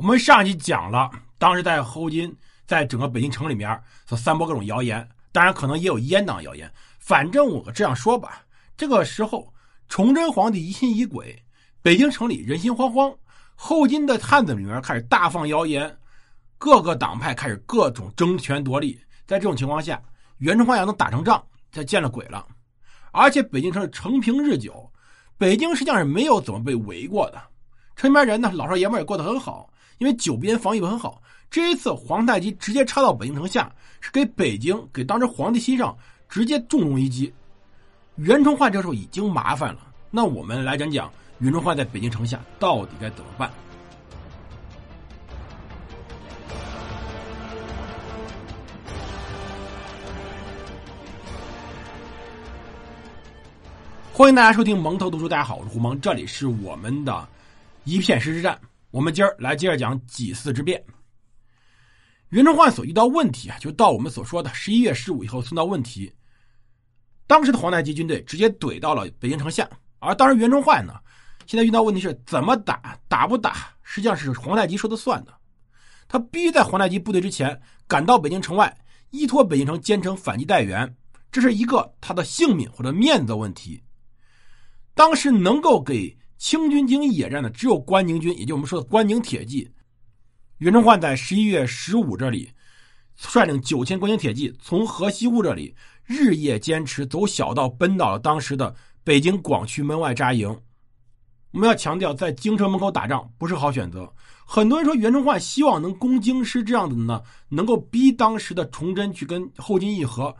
我们上集讲了，当时在后金在整个北京城里面所散播各种谣言，当然可能也有阉党谣言。反正我这样说吧，这个时候崇祯皇帝疑心疑鬼，北京城里人心惶惶，后金的探子里面开始大放谣言，各个党派开始各种争权夺利。在这种情况下，袁崇焕要能打成仗，才见了鬼了。而且北京城是承平日久，北京实际上是没有怎么被围过的，城里面人呢，老少爷们也过得很好。因为九边防御很好，这一次皇太极直接插到北京城下，是给北京给当时皇帝心上直接重重一击。袁崇焕这时候已经麻烦了，那我们来讲讲袁崇焕在北京城下到底该怎么办。欢迎大家收听蒙头读书，大家好，我是胡蒙，这里是我们的一片石之战。我们今儿来接着讲几次之变。袁崇焕所遇到问题啊，就到我们所说的十一月十五以后，碰到问题。当时的皇太极军队直接怼到了北京城下，而当时袁崇焕呢，现在遇到问题是怎么打，打不打，实际上是皇太极说的算的。他必须在皇太极部队之前赶到北京城外，依托北京城坚城反击待援，这是一个他的性命或者面子问题。当时能够给。清军经野战的只有关宁军，也就我们说的关宁铁骑。袁崇焕在十一月十五这里率领九千关宁铁骑，从河西坞这里日夜坚持，走小道奔到了当时的北京广渠门外扎营。我们要强调，在京城门口打仗不是好选择。很多人说袁崇焕希望能攻京师，这样子呢，能够逼当时的崇祯去跟后金议和。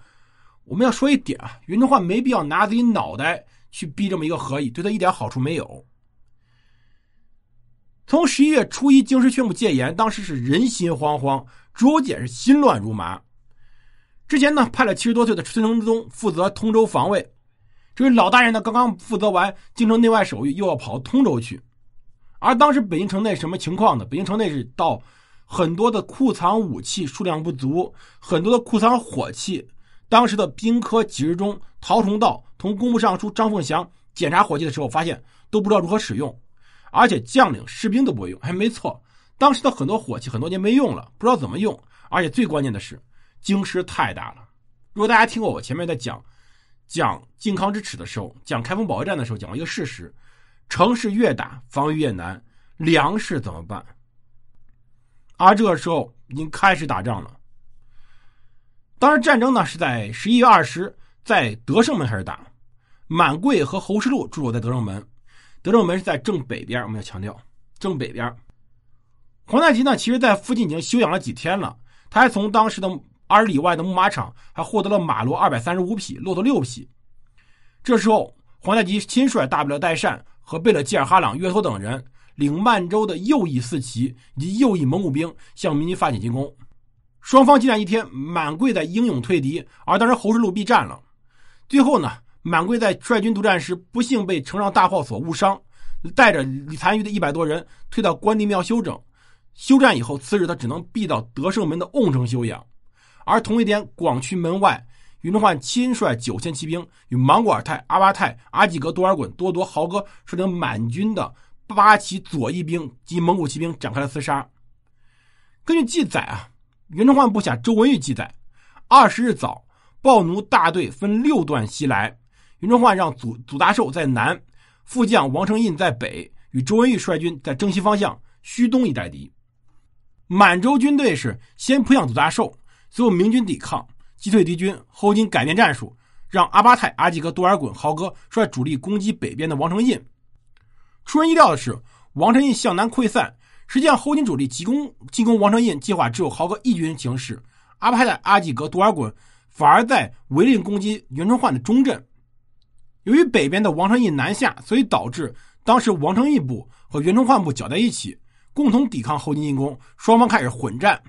我们要说一点啊，袁崇焕没必要拿自己脑袋去逼这么一个和议，对他一点好处没有。从十一月初一，京师宣布戒严，当时是人心惶惶，朱由检是心乱如麻。之前呢，派了七十多岁的孙承宗负责通州防卫，这位老大人呢，刚刚负责完京城内外守御，又要跑通州去。而当时北京城内什么情况呢？北京城内是到很多的库藏武器数量不足，很多的库藏火器。当时的兵科几日中，陶崇道同工部尚书张凤祥检查火器的时候，发现都不知道如何使用。而且将领、士兵都不会用，还没错。当时的很多火器很多年没用了，不知道怎么用。而且最关键的是，京师太大了。如果大家听过我前面在讲讲靖康之耻的时候，讲开封保卫战的时候，讲过一个事实：城市越大，防御越难。粮食怎么办？而这个时候已经开始打仗了。当时战争呢是在十一月二十，在德胜门开始打。满贵和侯世禄驻守在德胜门。德胜门是在正北边，我们要强调正北边。皇太极呢，其实在附近已经休养了几天了。他还从当时的二十里外的牧马场，还获得了马骡二百三十五匹，骆驼六匹。这时候，皇太极亲率大不了代善和贝勒济尔哈朗、约托等人，领曼州的右翼四旗以及右翼蒙古兵向明军发起进攻。双方激战一天，满贵在英勇退敌，而当时侯世禄避战了。最后呢？满贵在率军督战时，不幸被城上大炮所误伤，带着残余的一百多人退到关帝庙休整。休战以后，次日他只能避到德胜门的瓮城休养。而同一天，广渠门外，袁崇焕亲率九千骑兵与莽古尔泰、阿巴泰、阿济格、多尔衮、多铎、豪哥率领满军的八旗左翼兵及蒙古骑兵展开了厮杀。根据记载啊，袁崇焕部下周文玉记载，二十日早，暴奴大队分六段袭来。袁崇焕让祖祖大寿在南，副将王承印在北，与周文玉率军在征西方向虚东一带敌。满洲军队是先扑向祖大寿，随后明军抵抗，击退敌军。后金改变战术，让阿巴泰、阿济格、多尔衮、豪哥率主力攻击北边的王承印。出人意料的是，王承印向南溃散。实际上，后金主力急攻进攻王承印计划只有豪哥一军行事，阿巴泰、阿济格、多尔衮反而在围令攻击袁崇焕的中阵。由于北边的王承义南下，所以导致当时王承义部和袁崇焕部搅在一起，共同抵抗后金进攻。双方开始混战。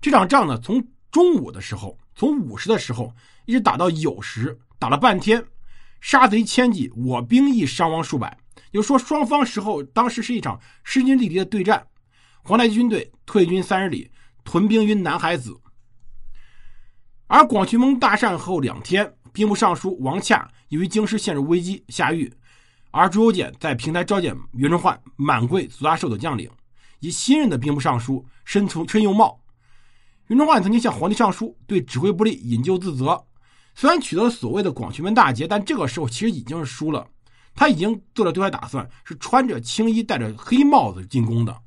这场仗呢，从中午的时候，从午时的时候，一直打到酉时，打了半天，杀贼千计，我兵亦伤亡数百。就说双方时候，当时是一场势均力敌的对战。皇太极军队退军三十里，屯兵于南海子。而广渠门大战后两天。兵部尚书王洽由于京师陷入危机下狱，而朱由检在平台召见袁崇焕、满贵、祖大寿等将领，以新任的兵部尚书申从申佑茂。袁崇焕曾经向皇帝上书，对指挥不力引咎自责。虽然取得了所谓的广渠门大捷，但这个时候其实已经是输了。他已经做了对外打算，是穿着青衣、戴着黑帽子进宫的。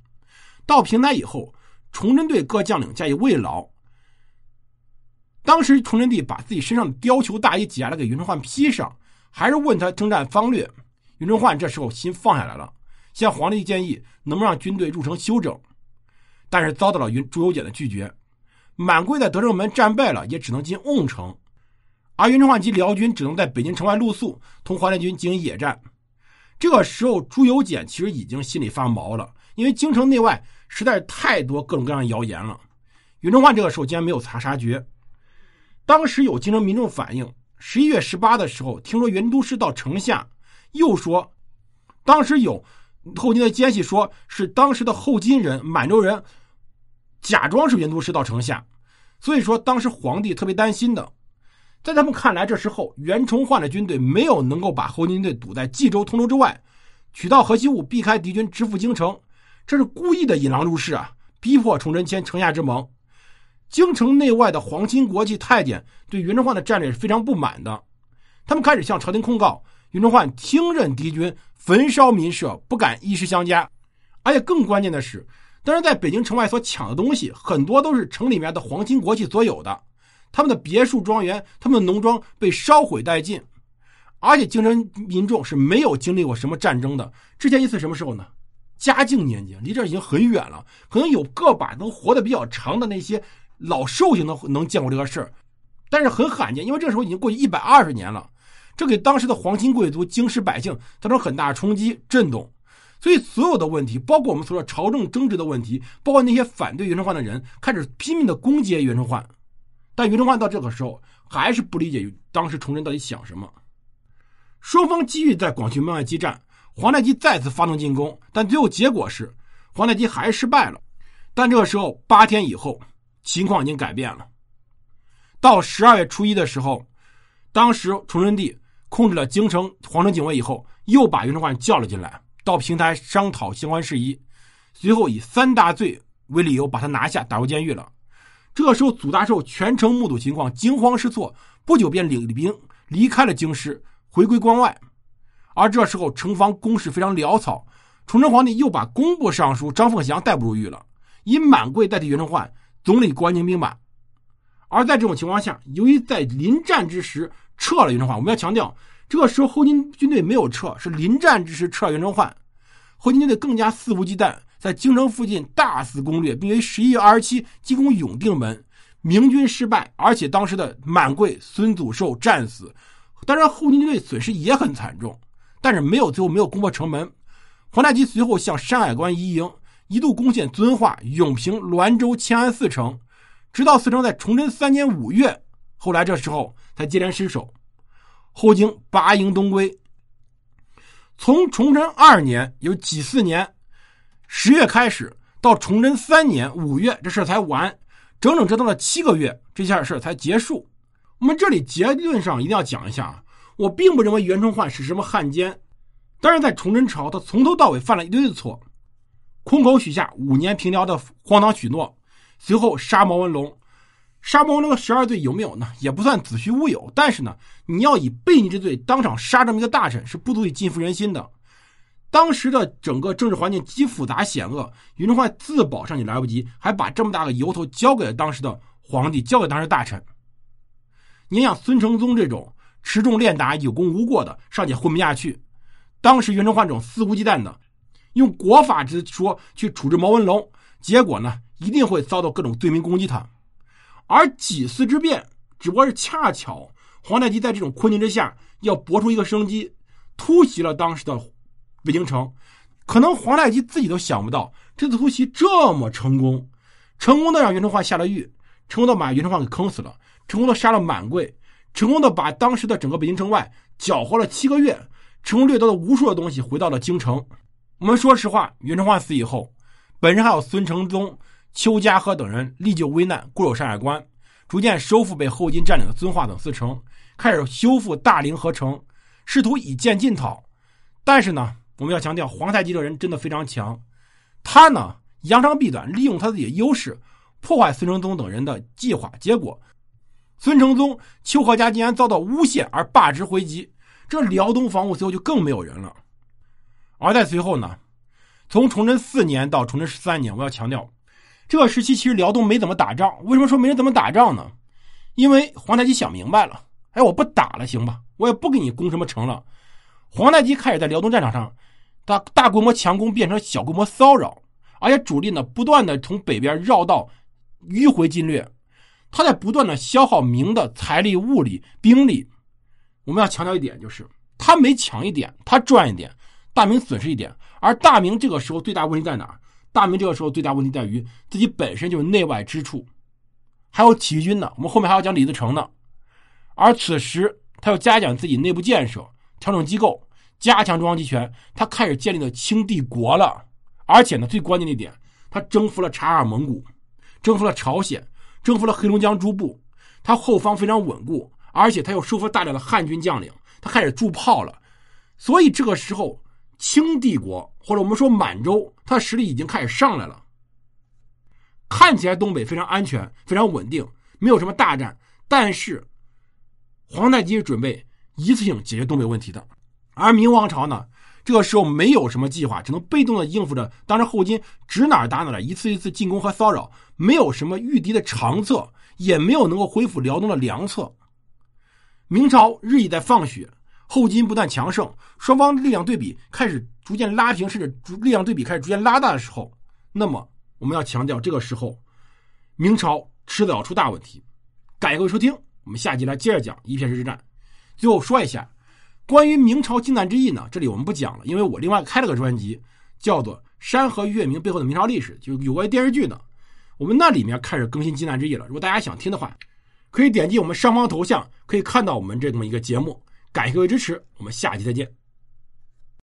到平台以后，崇祯对各将领加以慰劳。当时崇祯帝把自己身上的貂裘大衣解下来给袁崇焕披上，还是问他征战方略。袁崇焕这时候心放下来了，向皇帝建议能不能让军队入城休整，但是遭到了云朱由检的拒绝。满贵在德胜门战败了，也只能进瓮城，而袁崇焕及辽军只能在北京城外露宿，同皇太军进行野战。这个时候，朱由检其实已经心里发毛了，因为京城内外实在是太多各种各样的谣言了。袁崇焕这个时候竟然没有查杀绝。当时有京城民众反映，十一月十八的时候，听说袁都师到城下，又说，当时有后金的奸细说是当时的后金人、满洲人假装是袁都师到城下，所以说当时皇帝特别担心的。在他们看来，这时候袁崇焕的军队没有能够把后金队堵在冀州、通州之外，取道河西务，避开敌军，直赴京城，这是故意的引狼入室啊，逼迫崇祯签城下之盟。京城内外的皇亲国戚、太监对袁崇焕的战略是非常不满的，他们开始向朝廷控告袁崇焕听任敌军，焚烧民舍，不敢衣食相加。而且更关键的是，当时在北京城外所抢的东西，很多都是城里面的皇亲国戚所有的，他们的别墅、庄园、他们的农庄被烧毁殆尽。而且京城民众是没有经历过什么战争的，之前一次什么时候呢？嘉靖年间，离这已经很远了，可能有个把能活得比较长的那些。老寿星能能见过这个事儿，但是很罕见，因为这时候已经过去一百二十年了，这给当时的皇亲贵族、京师百姓造成很大冲击、震动。所以，所有的问题，包括我们所说朝政争执的问题，包括那些反对袁崇焕的人，开始拼命的攻击袁崇焕。但袁崇焕到这个时候还是不理解当时崇祯到底想什么。双方继续在广渠门外激战，皇太极再次发动进攻，但最后结果是皇太极还是失败了。但这个时候八天以后。情况已经改变了。到十二月初一的时候，当时崇祯帝控制了京城皇城警卫以后，又把袁崇焕叫了进来，到平台商讨相关事宜。随后以三大罪为理由把他拿下，打入监狱了。这时候，祖大寿全程目睹情况，惊慌失措，不久便领兵离开了京师，回归关外。而这时候，城防工事非常潦草，崇祯皇帝又把工部尚书张凤祥逮捕入狱了，以满贵代替袁崇焕。总理关宁兵马，而在这种情况下，由于在临战之时撤了袁崇焕，我们要强调，这个时候后金军队没有撤，是临战之时撤了袁崇焕。后金军队更加肆无忌惮，在京城附近大肆攻略，并于十一月二十七进攻永定门，明军失败，而且当时的满贵孙祖寿战死。当然，后金军队损失也很惨重，但是没有最后没有攻破城门。皇太极随后向山海关移营。一度攻陷遵化、永平、滦州、迁安四城，直到四城在崇祯三年五月，后来这时候才接连失守。后经拔营东归。从崇祯二年有几四年十月开始，到崇祯三年五月，这事才完，整整折腾了七个月，这件事才结束。我们这里结论上一定要讲一下啊，我并不认为袁崇焕是什么汉奸，但是在崇祯朝，他从头到尾犯了一堆的错。空口许下五年平辽的荒唐许诺，随后杀毛文龙，杀毛文龙的十二罪有没有呢？也不算子虚乌有，但是呢，你要以悖逆之罪当场杀这么一个大臣，是不足以尽服人心的。当时的整个政治环境极复杂险恶，袁崇焕自保尚且来不及，还把这么大个由头交给了当时的皇帝，交给当时大臣。你想孙承宗这种持重练达、有功无过的，尚且混不下去，当时袁崇焕这种肆无忌惮的。用国法之说去处置毛文龙，结果呢一定会遭到各种罪名攻击他。而几次之变只不过是恰巧皇太极在这种困境之下要搏出一个生机，突袭了当时的北京城。可能皇太极自己都想不到这次突袭这么成功，成功的让袁崇焕下了狱，成功的把袁崇焕给坑死了，成功的杀了满贵，成功的把当时的整个北京城外搅和了七个月，成功掠夺了无数的东西回到了京城。我们说实话，袁崇焕死以后，本人还有孙承宗、邱家和等人历救危难，固守山海关，逐渐收复被后金占领的遵化等四城，开始修复大凌河城，试图以剑进讨。但是呢，我们要强调，皇太极这人真的非常强，他呢扬长避短，利用他自己的优势破坏孙承宗等人的计划。结果，孙承宗、邱和家竟然遭到诬陷而罢职回籍，这辽东防务随后就更没有人了。而在随后呢，从崇祯四年到崇祯十三年，我要强调，这个时期其实辽东没怎么打仗。为什么说没人怎么打仗呢？因为皇太极想明白了，哎，我不打了，行吧？我也不给你攻什么城了。皇太极开始在辽东战场上，大大规模强攻变成小规模骚扰，而且主力呢不断的从北边绕道迂回进略，他在不断的消耗明的财力、物力、兵力。我们要强调一点，就是他每抢一点，他赚一点，大明损失一点。而大明这个时候最大问题在哪大明这个时候最大问题在于自己本身就是内外之处，还有起义军呢。我们后面还要讲李自成呢。而此时他又加强自己内部建设，调整机构。加强中央集权，他开始建立了清帝国了，而且呢，最关键的一点，他征服了察尔蒙古，征服了朝鲜，征服了黑龙江诸部，他后方非常稳固，而且他又收复大量的汉军将领，他开始铸炮了，所以这个时候，清帝国或者我们说满洲，它实力已经开始上来了，看起来东北非常安全，非常稳定，没有什么大战，但是皇太极是准备一次性解决东北问题的。而明王朝呢，这个时候没有什么计划，只能被动的应付着当时后金指哪打哪的一次一次进攻和骚扰，没有什么御敌的长策，也没有能够恢复辽东的良策。明朝日益在放血，后金不断强盛，双方力量对比开始逐渐拉平，甚至逐力量对比开始逐渐拉大的时候，那么我们要强调，这个时候明朝迟早要出大问题。感谢各位收听，我们下集来接着讲一片石之战。最后说一下。关于明朝靖难之役呢，这里我们不讲了，因为我另外开了个专辑，叫做《山河月明背后的明朝历史》，就有关电视剧的，我们那里面开始更新靖难之役了。如果大家想听的话，可以点击我们上方头像，可以看到我们这么一个节目。感谢各位支持，我们下期再见。